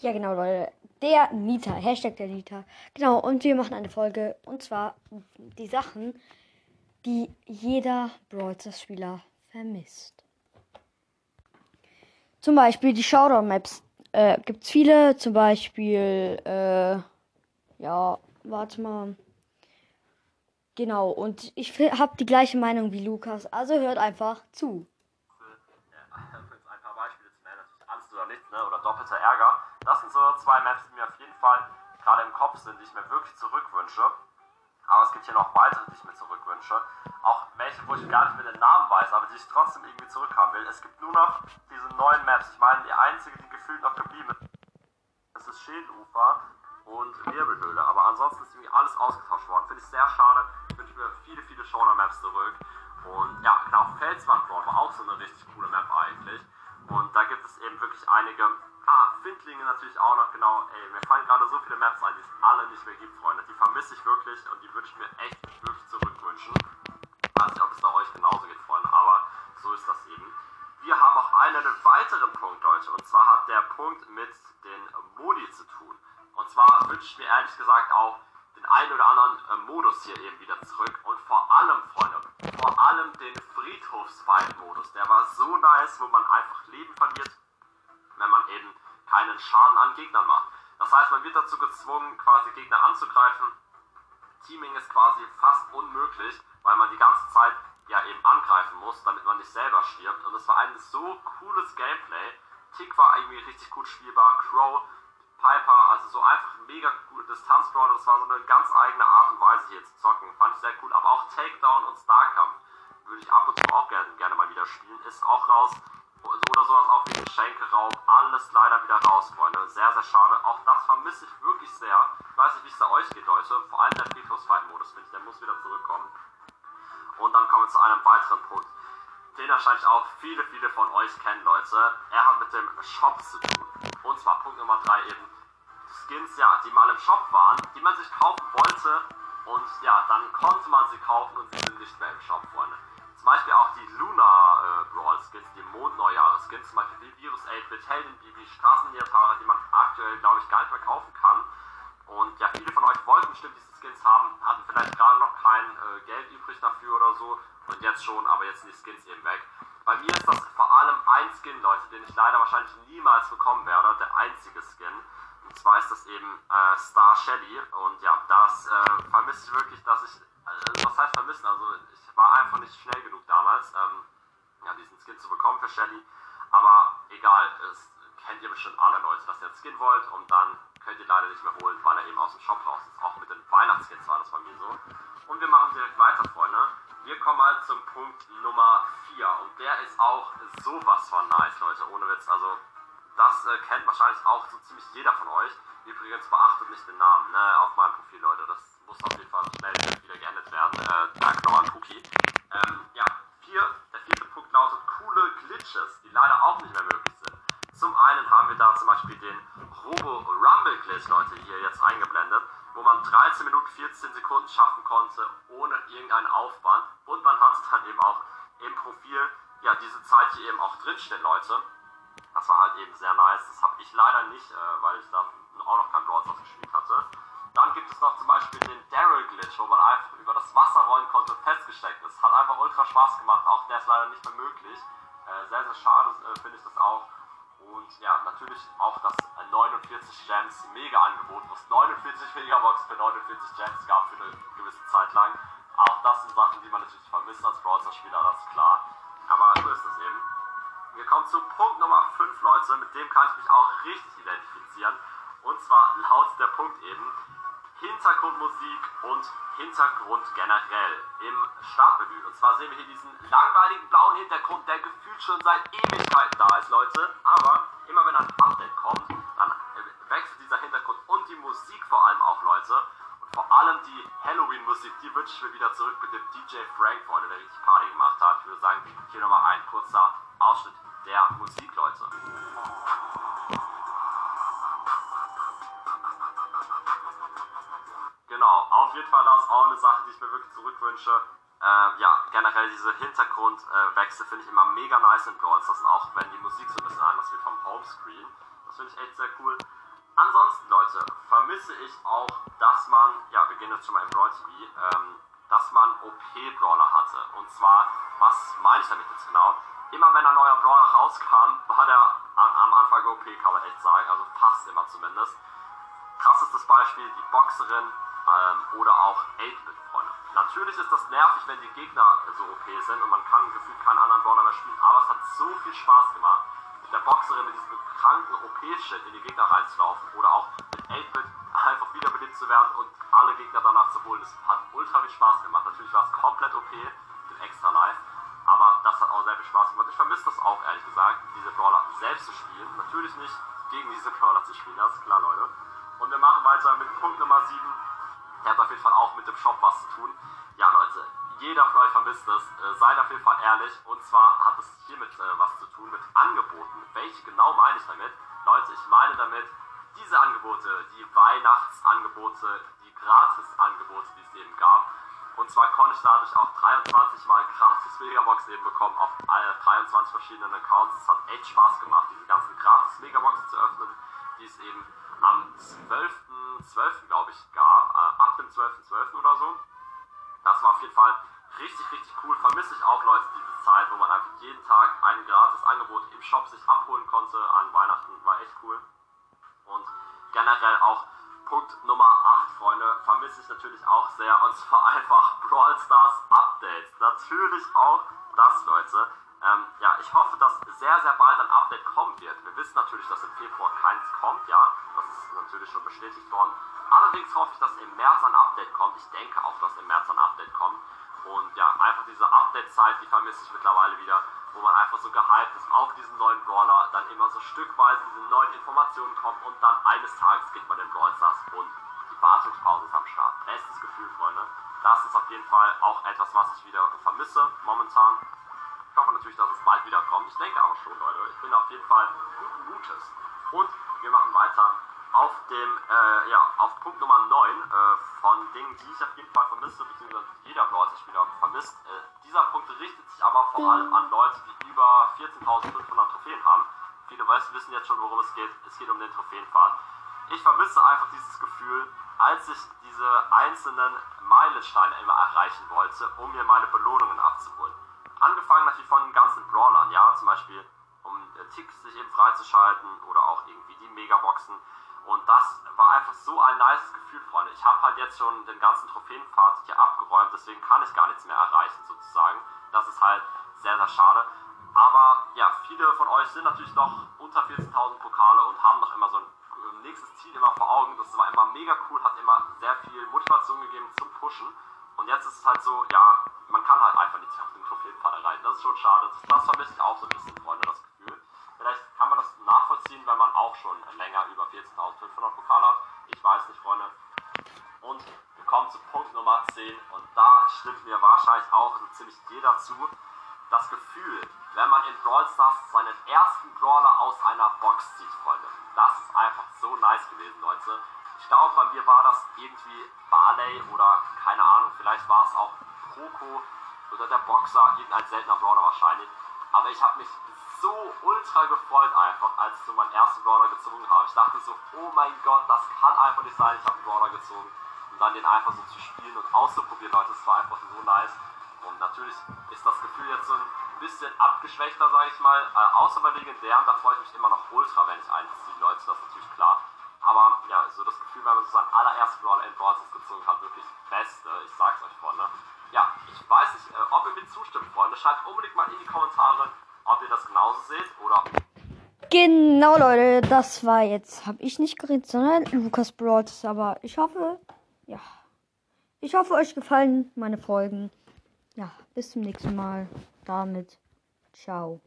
Ja, genau, Leute. Der Nita, Hashtag der Nita. Genau, und wir machen eine Folge. Und zwar die Sachen, die jeder Brawl Spieler vermisst. Zum Beispiel die Showdown-Maps. Äh, Gibt es viele. Zum Beispiel, äh, ja, warte mal. Genau, und ich habe die gleiche Meinung wie Lukas. Also hört einfach zu. ein paar Beispiele zu nennen, natürlich alles oder nichts, ne? oder doppelter Ärger. Das sind so zwei Maps, die mir auf jeden Fall gerade im Kopf sind, die ich mir wirklich zurückwünsche. Aber es gibt hier noch weitere, die ich mir zurückwünsche. Auch welche, wo ich gar nicht mehr den Namen weiß, aber die ich trotzdem irgendwie zurückhaben will. Es gibt nur noch diese neuen Maps. Ich meine, die einzige, die gefühlt noch geblieben ist, ist Schädelufer und Wirbelhöhle. Aber ansonsten ist irgendwie alles ausgetauscht worden. Finde ich sehr schade. Ich wünsche mir viele, viele Showdown-Maps zurück. Und ja, genau, Felswand-Brawl war auch so eine richtig coole Map eigentlich. Und da gibt es eben wirklich einige Ah, Findlinge natürlich auch noch, genau. Ey, mir fallen gerade so viele Maps ein, die es alle nicht mehr gibt, Freunde. Die vermisse ich wirklich und die würde ich mir echt wirklich zurückwünschen. weiß nicht, ob es da euch genauso geht, Freunde, aber so ist das eben. Wir haben auch einen weiteren Punkt, Leute, und zwar hat der Punkt mit den Modi zu tun. Und zwar wünsche ich mir ehrlich gesagt auch den einen oder anderen äh, Modus hier eben wieder zurück. Und vor allem, Freunde, vor allem den Friedhofsfight-Modus. Der war so nice, wo man einfach Leben verliert wenn man eben keinen Schaden an Gegnern macht. Das heißt, man wird dazu gezwungen, quasi Gegner anzugreifen. Teaming ist quasi fast unmöglich, weil man die ganze Zeit ja eben angreifen muss, damit man nicht selber stirbt. Und es war ein so cooles Gameplay. Tick war irgendwie richtig gut spielbar. Crow, Piper, also so einfach mega cool Distanzbrawler. Das war so eine ganz eigene Art und Weise hier zu zocken. Fand ich sehr cool. Aber auch Takedown und Starkampf würde ich ab und zu auch gerne, gerne mal wieder spielen. Ist auch raus oder sowas auch wie Geschenkeraub, alles leider wieder raus, Freunde. Sehr, sehr schade. Auch das vermisse ich wirklich sehr. Weiß nicht, wie es da euch geht, Leute. Vor allem der Friedhofsfight-Modus, finde ich, der muss wieder zurückkommen. Und dann kommen wir zu einem weiteren Punkt. Den wahrscheinlich auch viele, viele von euch kennen, Leute. Er hat mit dem Shop zu tun. Und zwar Punkt Nummer 3 eben. Skins, ja, die mal im Shop waren, die man sich kaufen wollte. Und ja, dann konnte man sie kaufen und sie sind nicht mehr im Shop, Freunde. Zum Beispiel auch die Luna äh, Brawl Skins, die Mondneujahres-Skins, zum Beispiel wie Virus 8-Bit, Helden Bibi, Straßenlehrtare, die man aktuell, glaube ich, gar nicht mehr kaufen kann. Und ja, viele von euch wollten bestimmt diese Skins haben, hatten vielleicht gerade noch kein äh, Geld übrig dafür oder so. Und jetzt schon, aber jetzt sind die Skins eben weg. Bei mir ist das vor allem ein Skin, Leute, den ich leider wahrscheinlich niemals bekommen werde, der einzige Skin. Und zwar ist das eben äh, Star Shelly. Und ja, das äh, vermisse ich wirklich, dass ich, also, was heißt vermissen? Also ich war einfach nicht schnell genug damals, ähm, ja, diesen Skin zu bekommen für Shelly. Aber egal, es kennt ihr bestimmt alle Leute, dass ihr einen Skin wollt und dann könnt ihr leider nicht mehr holen, weil er eben aus dem Shop raus ist. Auch mit den Weihnachtsskins war das bei mir so. Und wir machen direkt weiter, Freunde. Wir kommen mal zum Punkt Nummer 4 und der ist auch sowas von nice, Leute, ohne Witz. Also das äh, kennt wahrscheinlich auch so ziemlich jeder von euch. Übrigens beachtet nicht den Namen ne, auf meinem Profil, Leute. Das muss auf jeden Fall schnell wieder geendet werden. Äh, danke nochmal an Cookie. Ähm, ja, vier, der vierte Punkt lautet coole Glitches, die leider auch nicht mehr möglich sind. Zum einen haben wir da zum Beispiel den Robo Rumble Glitch, Leute, hier jetzt eingeblendet, wo man 13 Minuten 14 Sekunden schaffen konnte, ohne irgendeinen Aufwand. Und man hat dann eben auch im Profil, ja, diese Zeit hier eben auch drinstehen, Leute. Das war halt eben sehr nice. Das habe ich leider nicht, äh, weil ich da auch noch kein Brawl gespielt hatte. Dann gibt es noch zum Beispiel den Daryl Glitch, wo man einfach über das Wasser rollen konnte und festgesteckt ist. Hat einfach ultra Spaß gemacht, auch der ist leider nicht mehr möglich. Äh, sehr, sehr schade äh, finde ich das auch. Und ja, natürlich auch das 49 Gems Mega-Angebot, wo es 49 Megabox für 49 Gems gab für eine gewisse Zeit lang. Auch das sind Sachen, die man natürlich vermisst als Browser-Spieler, das ist klar. Aber so ist es eben. Wir kommen zu Punkt Nummer 5, Leute. Mit dem kann ich mich auch richtig identifizieren. Und zwar laut der Punkt eben, Hintergrundmusik und Hintergrund generell im Startmenü. Und zwar sehen wir hier diesen langweiligen blauen Hintergrund, der gefühlt schon seit Ewigkeiten da ist, Leute. Aber immer wenn ein Update kommt, dann wechselt dieser Hintergrund und die Musik vor allem auch, Leute. Und vor allem die Halloween-Musik, die wünsche ich mir wieder zurück mit dem DJ Frank, Freunde, der richtig Party gemacht hat. Ich würde sagen, hier nochmal ein kurzer Ausschnitt der Musik, Leute. Auf jeden Fall das auch eine Sache, die ich mir wirklich zurückwünsche. Äh, ja, generell diese Hintergrundwechsel finde ich immer mega nice in Brawls. Das sind auch, wenn die Musik so ein bisschen anders wird vom Homescreen. Das finde ich echt sehr cool. Ansonsten, Leute, vermisse ich auch, dass man, ja, wir gehen jetzt schon mal im Brawl TV, ähm, dass man OP-Brawler hatte. Und zwar, was meine ich damit jetzt genau? Immer wenn ein neuer Brawler rauskam, war der am Anfang OP, kann man echt sagen. Also fast immer zumindest. Krassestes Beispiel, die Boxerin ähm, oder auch 8-Bit-Freunde. Natürlich ist das nervig, wenn die Gegner so OP sind und man kann gefühlt keinen anderen Brawler mehr spielen, aber es hat so viel Spaß gemacht, mit der Boxerin mit diesem kranken OP-Shit in die Gegner reinzulaufen oder auch mit 8-Bit einfach wiederbelebt zu werden und alle Gegner danach zu holen. Das hat ultra viel Spaß gemacht. Natürlich war es komplett OP mit extra live, aber das hat auch sehr viel Spaß gemacht. Ich vermisse das auch, ehrlich gesagt, diese Brawler selbst zu spielen. Natürlich nicht gegen diese Brawler zu spielen, das ist klar, Leute. Und wir machen weiter mit Punkt Nummer 7. Der hat auf jeden Fall auch mit dem Shop was zu tun. Ja, Leute, jeder von euch vermisst es. Äh, seid auf jeden Fall ehrlich. Und zwar hat es hiermit äh, was zu tun mit Angeboten. Welche genau meine ich damit? Leute, ich meine damit diese Angebote, die Weihnachtsangebote, die Gratisangebote, die es eben gab. Und zwar konnte ich dadurch auch 23 mal gratis Megabox eben bekommen auf alle 23 verschiedenen Accounts. Es hat echt Spaß gemacht, diese ganzen gratis Megaboxen zu öffnen, die es eben am 12.12. 12. glaube ich gab, dem 12.12. 12. oder so. Das war auf jeden Fall richtig, richtig cool. Vermisse ich auch, Leute, diese Zeit, wo man einfach jeden Tag ein gratis Angebot im Shop sich abholen konnte an Weihnachten. War echt cool. Und generell auch Punkt Nummer 8, Freunde, vermisse ich natürlich auch sehr. Und zwar einfach Brawl Stars Updates. Natürlich auch das, Leute. Ähm, ja, ich hoffe, dass sehr, sehr bald ein Update kommen wird. Wir wissen natürlich, dass im Februar keins kommt, ja. Das ist natürlich schon bestätigt worden. Allerdings hoffe ich, dass im März ein Update kommt. Ich denke auch, dass im März ein Update kommt. Und ja, einfach diese Update-Zeit, die vermisse ich mittlerweile wieder, wo man einfach so gehypt ist auf diesen neuen Brawler, dann immer so stückweise diese neuen Informationen kommen und dann eines Tages kriegt man den Brawl Stars und die Wartungspause ist am Start. Bestes Gefühl, Freunde. Das ist auf jeden Fall auch etwas, was ich wieder vermisse momentan. Ich hoffe natürlich, dass es bald wieder kommt. Ich denke aber schon, Leute. Ich bin auf jeden Fall guten Mutes. Und wir machen weiter auf dem, äh, ja, auf Punkt Nummer 9 äh, von Dingen, die ich auf jeden Fall vermisse, beziehungsweise jeder Brawler-Spieler vermisst. Äh, dieser Punkt richtet sich aber vor allem an Leute, die über 14.500 Trophäen haben. Viele wissen jetzt schon, worum es geht. Es geht um den Trophäenpfad. Ich vermisse einfach dieses Gefühl, als ich diese einzelnen Meilensteine immer erreichen wollte, um mir meine Belohnungen abzuholen. Angefangen natürlich von den ganzen Brawlern, ja, zum Beispiel um äh, Ticks sich eben freizuschalten oder auch irgendwie die Megaboxen. Und das war einfach so ein nice Gefühl, Freunde. Ich habe halt jetzt schon den ganzen Trophäenpfad hier abgeräumt, deswegen kann ich gar nichts mehr erreichen, sozusagen. Das ist halt sehr, sehr schade. Aber ja, viele von euch sind natürlich noch unter 14.000 Pokale und haben noch immer so ein ähm, nächstes Ziel immer vor Augen. Das war immer mega cool, hat immer sehr viel Motivation gegeben zum Pushen. Und jetzt ist es halt so, ja, man kann halt einfach nicht auf den Trophäenpfad erreichen. Das ist schon schade. Das vermisse ich auch so ein bisschen, Freunde, das Gefühl. Vielleicht kann man das nachvollziehen, wenn man auch schon länger über 14.500 Pokale hat. Ich weiß nicht, Freunde. Und wir kommen zu Punkt Nummer 10. Und da stimmt mir wahrscheinlich auch so ziemlich jeder zu. Das Gefühl, wenn man in Brawl Stars seinen ersten Brawler aus einer Box zieht, Freunde. Das ist einfach so nice gewesen, Leute. Ich glaube, bei mir war das irgendwie Barley oder keine Ahnung, vielleicht war es auch Poco oder der Boxer, irgendein seltener Brawler wahrscheinlich. Aber ich habe mich so ultra gefreut einfach, als ich so meinen ersten Brawler gezogen habe. Ich dachte so, oh mein Gott, das kann einfach nicht sein, ich habe einen Brawler gezogen. Und dann den einfach so zu spielen und auszuprobieren, Leute, das war einfach so nice. Und natürlich ist das Gefühl jetzt so ein bisschen abgeschwächter, sage ich mal. Äh, außer bei Legendären, da freue ich mich immer noch ultra, wenn ich eins ziehe, Leute, das ist natürlich klar. Aber ja, so das Gefühl, wenn man so seinen allerersten Brawler in Brawl gezogen hat, wirklich beste, ich sag's euch, Freunde. Ja, ich weiß nicht, äh, ob ihr mir zustimmt, Freunde. Schreibt unbedingt mal in die Kommentare, ob ihr das genauso seht oder. Genau, Leute, das war jetzt, habe ich nicht geredet, sondern Lukas Broads. Aber ich hoffe, ja. Ich hoffe, euch gefallen meine Folgen. Ja, bis zum nächsten Mal. Damit, ciao.